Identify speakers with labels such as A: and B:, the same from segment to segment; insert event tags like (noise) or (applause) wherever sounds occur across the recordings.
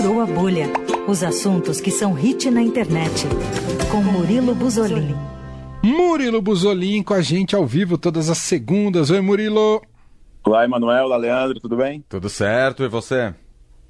A: Furou a Bolha. Os assuntos que são hit na internet. Com Murilo Buzolin.
B: Murilo Buzolin com a gente ao vivo todas as segundas. Oi, Murilo.
C: Olá, Emanuel. Olá, Leandro. Tudo bem?
D: Tudo certo. E você?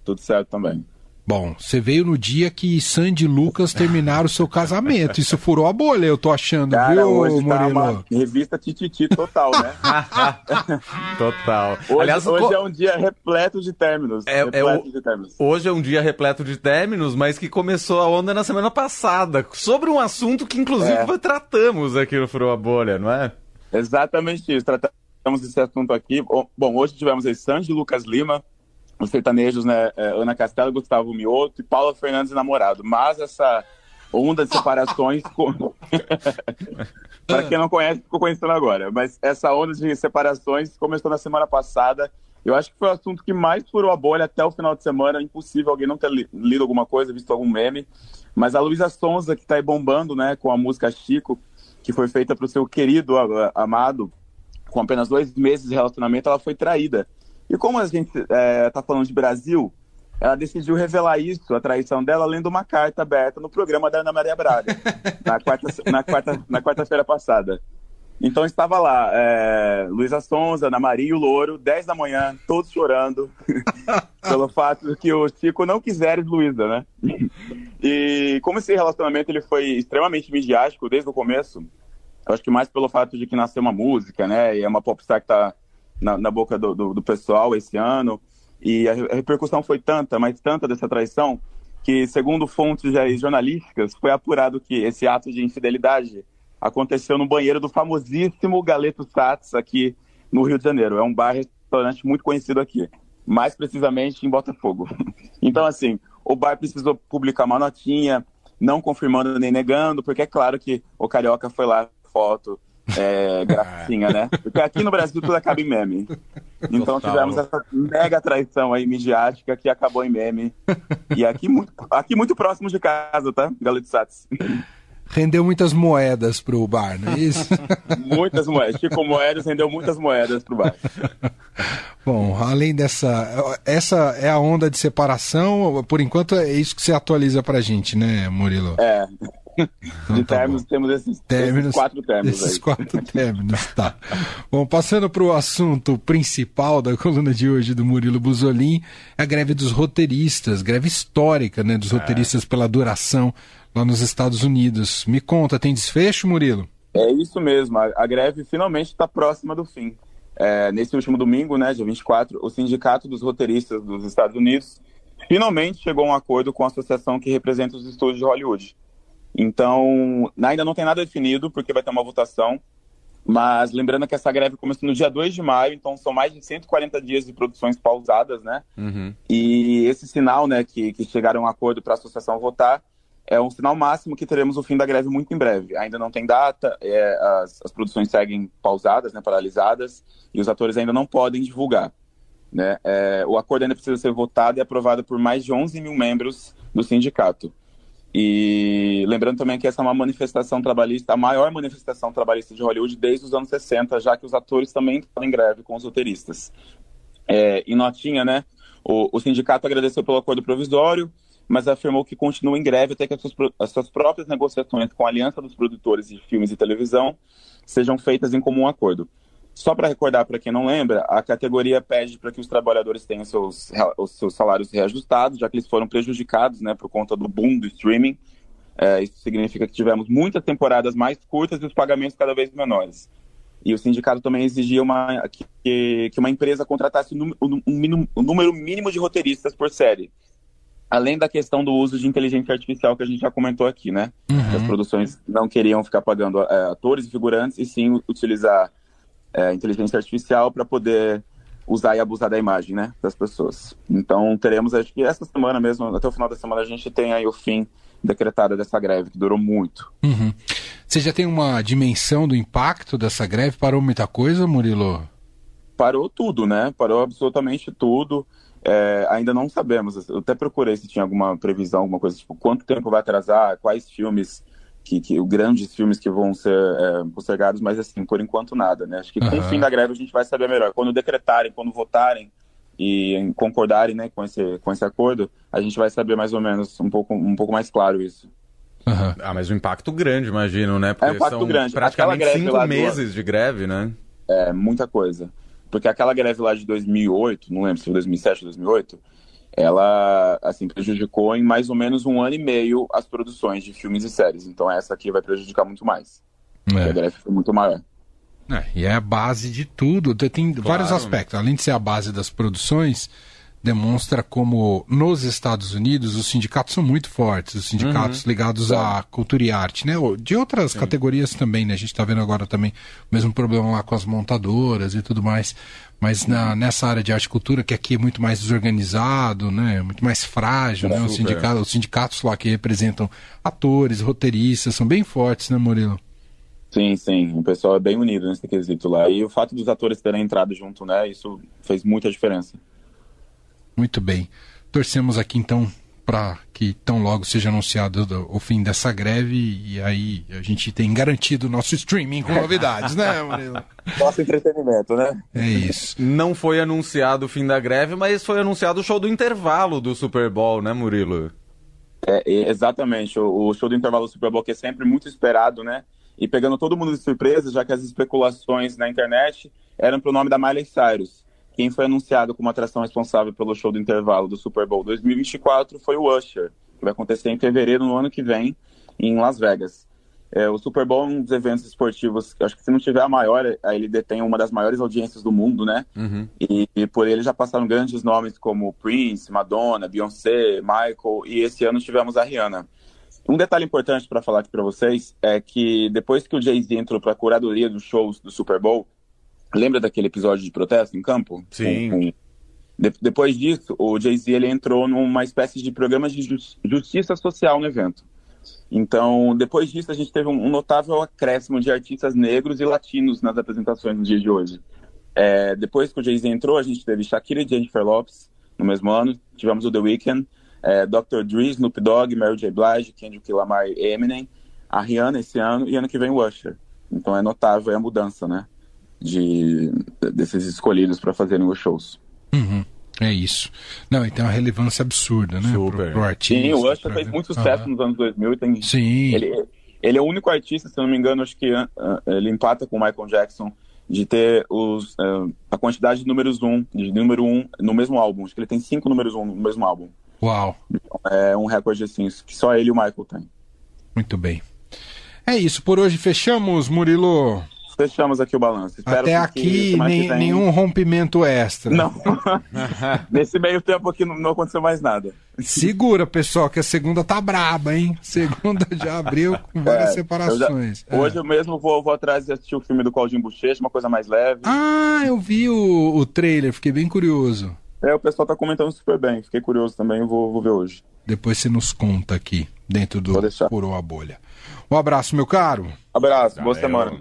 C: Tudo certo também.
B: Bom, você veio no dia que Sandy e Lucas terminaram o seu casamento. Isso furou a bolha, eu tô achando,
C: Cara,
B: viu,
C: hoje
B: Murilo?
C: tá uma revista tititi total, né? (laughs)
D: Total.
C: Hoje,
D: Aliás,
C: hoje
D: co-
C: é um dia repleto de términos.
D: É- é
C: repleto
D: o-
C: de términos.
D: hoje é um dia repleto de términos, mas que começou a onda na semana passada, sobre um assunto que inclusive
C: É.
D: tratamos aqui no Furou a Bolha, não é?
C: Exatamente isso. Tratamos desse assunto aqui. Bom, Bom, hoje tivemos aí Sandy e Lucas Lima, os sertanejos, né? é, Ana Castelo, Gustavo Mioto e Paula Fernandes namorado. Mas essa onda de separações. (laughs) Para quem não conhece, ficou conhecendo agora. Mas essa onda de separações começou na semana passada. Eu acho que foi o assunto que mais furou a bolha até o final de semana. Impossível alguém não ter li- lido alguma coisa, visto algum meme. Mas a Luísa Sonza, que está aí bombando, né, com a música Chico, que foi feita para o seu querido amado, com apenas dois meses de relacionamento, ela foi traída. E como a gente está falando de Brasil, ela decidiu revelar isso, a traição dela, lendo uma carta aberta no programa da Ana Maria Braga, (laughs) na quarta na quarta, na quarta-feira passada. Então estava lá, é, Luísa Sonza, Ana Maria e o Louro, 10 da manhã, todos chorando, (laughs) pelo fato de que o Chico não quisera Luísa, né? (laughs) E como esse relacionamento ele foi extremamente midiático desde o começo, eu acho que mais pelo fato de que nasceu uma música, né? E é uma popstar que tá na, na boca do, do, do pessoal esse ano. E a, repercussão foi tanta, mas tanta dessa traição, que segundo fontes jornalísticas, foi apurado que esse ato de infidelidade aconteceu no banheiro do famosíssimo Galeto Sats aqui no Rio de Janeiro. É um bar restaurante muito conhecido aqui, mais precisamente em Botafogo. (laughs) Então, assim, o bar precisou publicar uma notinha, não confirmando nem negando, porque é claro que o Carioca foi lá, foto, é, gracinha, né? Porque aqui no Brasil tudo acaba em meme. Então
D: Total.
C: tivemos essa mega traição aí midiática que acabou em meme. E aqui muito, aqui muito próximo de casa, tá? Galeto Sats.
B: Rendeu muitas moedas pro bar, não é isso? (laughs)
C: Muitas moedas. Chico Moedas rendeu muitas moedas pro bar.
B: Bom, além dessa. Essa é a onda de separação. Por enquanto é isso que você atualiza pra gente, né, Murilo?
C: É.
B: Então
C: De
B: tá
C: términos,
B: bom.
C: temos esses,
B: Términos,
C: esses quatro términos
B: Esses
C: aí.
B: quatro términos, tá. Bom, passando para o assunto principal da coluna de hoje do Murilo Buzolin, a greve dos roteiristas, greve histórica, né, dos roteiristas pela duração lá nos Estados Unidos. Me conta, tem desfecho, Murilo?
C: É isso mesmo, a, a greve finalmente está próxima do fim. É, nesse último domingo, né, dia 24, o Sindicato dos Roteiristas dos Estados Unidos finalmente chegou a um acordo com a associação que representa os estúdios de Hollywood. Então, ainda não tem nada definido, porque vai ter uma votação, mas lembrando que essa greve começou no dia 2 de maio, então são mais de 140 dias de produções pausadas, né?
D: Uhum.
C: E esse sinal, né, que, que chegaram a um acordo para a associação votar, é um sinal máximo que teremos o fim da greve muito em breve. Ainda não tem data, é, as, as produções seguem pausadas, né, paralisadas, e os atores ainda não podem divulgar. Né? É, o acordo ainda precisa ser votado e aprovado por mais de 11 mil membros do sindicato. E lembrando também que essa é uma manifestação trabalhista, a maior manifestação trabalhista de Hollywood desde os anos 60, já que os atores também estão em greve com os roteiristas. É, em notinha, né, o, o sindicato agradeceu pelo acordo provisório, mas afirmou que continua em greve até que as suas, as suas próprias negociações com a Aliança dos Produtores de Filmes e Televisão sejam feitas em comum acordo. Só para recordar para quem não lembra, a categoria pede para que os trabalhadores tenham seus, os seus salários reajustados, já que eles foram prejudicados né, por conta do boom do streaming. É, isso significa que tivemos muitas temporadas mais curtas e os pagamentos cada vez menores. E o sindicato também exigia uma, que, que uma empresa contratasse um, um, um número mínimo de roteiristas por série. Além da questão do uso de inteligência artificial que a gente já comentou aqui, né? Que As produções não queriam ficar pagando é, atores e figurantes, e sim utilizar é, inteligência artificial para poder usar e abusar da imagem, né, das pessoas. Então teremos, acho que essa semana mesmo, até o final da semana, a gente tem aí o fim decretado dessa greve, que durou muito.
B: Uhum. Você já tem uma dimensão do impacto dessa greve? Parou muita coisa, Murilo?
C: Parou tudo, né? Parou absolutamente tudo. É, ainda não sabemos. Eu até procurei se tinha alguma previsão, alguma coisa tipo quanto tempo vai atrasar, quais filmes que, que grandes filmes que vão ser é, postergados, mas assim, por enquanto nada, né? Acho que com o
B: Aham.
C: fim da greve a gente vai saber melhor. Quando decretarem, quando votarem e concordarem né, com, esse, com esse acordo, a gente vai saber mais ou menos um pouco, um pouco mais claro isso.
D: Uhum. Ah, mas um impacto grande, imagino, né? Porque
C: é um impacto
D: são
C: grande.
D: praticamente cinco meses do... de greve, né?
C: É, muita coisa. Porque aquela greve lá de 2008, não lembro se foi 2007 ou 2008, ela assim prejudicou em mais ou menos um ano e meio as produções de filmes e séries. Então essa aqui vai prejudicar muito mais. É. A greve foi muito maior.
B: É, e é a base de tudo. Tem claro. vários aspectos. Além de ser a base das produções, demonstra como nos Estados Unidos os sindicatos são muito fortes, os sindicatos uhum. ligados à cultura e arte, né? De outras Sim. categorias também, né? A gente está vendo agora também o mesmo problema lá com as montadoras e tudo mais. Mas na, nessa área de arte e cultura, que aqui é muito mais desorganizado, né? Muito mais frágil, é, né? Os sindicatos, os sindicatos lá que representam atores, roteiristas, são bem fortes, né, Murilo?
C: Sim, sim. O pessoal é bem unido nesse quesito lá. E o fato dos atores terem entrado junto, né? Isso fez muita diferença.
B: Muito bem. Torcemos aqui então para que tão logo seja anunciado o fim dessa greve e aí a gente tem garantido o nosso streaming com novidades, né, Murilo? (laughs)
C: Nosso entretenimento, né?
B: É isso.
D: Não foi anunciado o fim da greve, mas foi anunciado o show do intervalo do Super Bowl, né, Murilo?
C: É, exatamente. O, o show do intervalo do Super Bowl que é sempre muito esperado, né? e pegando todo mundo de surpresa, já que as especulações na internet eram para o nome da Miley Cyrus. Quem foi anunciado como atração responsável pelo show do intervalo do Super Bowl 2024 foi o Usher, que vai acontecer em fevereiro no ano que vem, em Las Vegas. É, o Super Bowl é um dos eventos esportivos, acho que se não tiver a maior, ele detém uma das maiores audiências do mundo, né? Uhum. E, e, por ele já passaram grandes nomes como Prince, Madonna, Beyoncé, Michael, e esse ano tivemos a Rihanna. Um detalhe importante para falar aqui para vocês é que depois que o Jay-Z entrou para a curadoria dos shows do Super Bowl, lembra daquele episódio de protesto em campo?
D: Sim.
C: Com, com... De depois disso, o Jay-Z ele entrou numa espécie de programa de justiça social no evento. Então, depois disso, a gente teve um, notável acréscimo de artistas negros e latinos nas apresentações no dia de hoje. É, depois que o Jay-Z entrou, a gente teve Shakira e Jennifer Lopez no mesmo ano, tivemos o The Weeknd, é, Dr. Dre, Snoop Dogg, Mary J. Blige, Kendrick Lamar e Eminem, a Rihanna esse ano e ano que vem o Usher. Então é notável a mudança, né? De, desses escolhidos para fazerem os shows.
B: Uhum. É isso. Não, e tem uma relevância absurda, né?
C: Super. Pro, pro artista. Sim, o Usher fez muito sucesso nos anos 2000 e tem...
B: Sim.
C: Ele, ele é o único artista, se eu não me engano, acho que uh, ele empata com o Michael Jackson de ter os, uh, a quantidade de números um, de número um no mesmo álbum. Acho que ele tem cinco números um no mesmo álbum.
B: Uau!
C: É um recorde assim, que só ele e o Michael têm.
B: Muito bem. É isso, por hoje fechamos, Murilo.
C: Fechamos aqui o balanço.
B: Espero Até aqui nem, vem... nenhum rompimento extra.
C: Não. (laughs) Nesse meio tempo aqui não, não, aconteceu mais nada.
B: Segura, pessoal, que a segunda tá braba, hein? Segunda já abriu com (laughs) várias é, separações.
C: Eu já... é. Hoje eu mesmo vou, vou atrás e assistir o filme do Claudinho Bochecha, uma coisa mais leve.
B: Ah, eu vi o, o trailer, fiquei bem curioso.
C: É, o pessoal tá comentando super bem. Fiquei curioso também, vou, vou ver hoje.
B: Depois você nos conta aqui, dentro do Furou a Bolha. Um abraço, meu caro.
C: Abraço, boa semana.